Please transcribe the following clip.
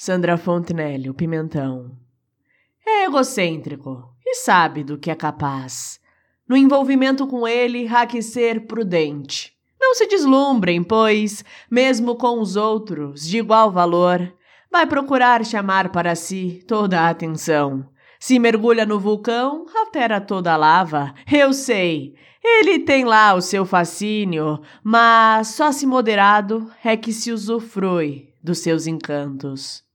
Sandra Fontenelle, o pimentão. É egocêntrico e sabe do que é capaz. No envolvimento com ele, há que ser prudente. Não se deslumbrem, pois, mesmo com os outros de igual valor, vai procurar chamar para si toda a atenção. Se mergulha no vulcão, altera toda a lava. Eu sei, ele tem lá o seu fascínio, mas só se moderado é que se usufrui dos seus encantos.